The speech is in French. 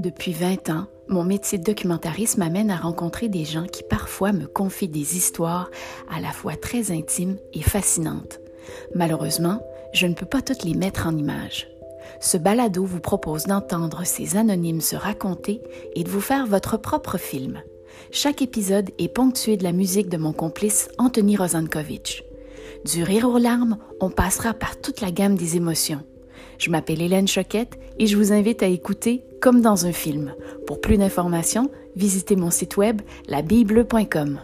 Depuis 20 ans, mon métier de documentariste m'amène à rencontrer des gens qui parfois me confient des histoires à la fois très intimes et fascinantes. Malheureusement, je ne peux pas toutes les mettre en images. Ce balado vous propose d'entendre ces anonymes se raconter et de vous faire votre propre film. Chaque épisode est ponctué de la musique de mon complice Anthony Rozankovich. Du rire aux larmes, on passera par toute la gamme des émotions. Je m'appelle Hélène Choquette et je vous invite à écouter comme dans un film. Pour plus d'informations, visitez mon site web labible.com.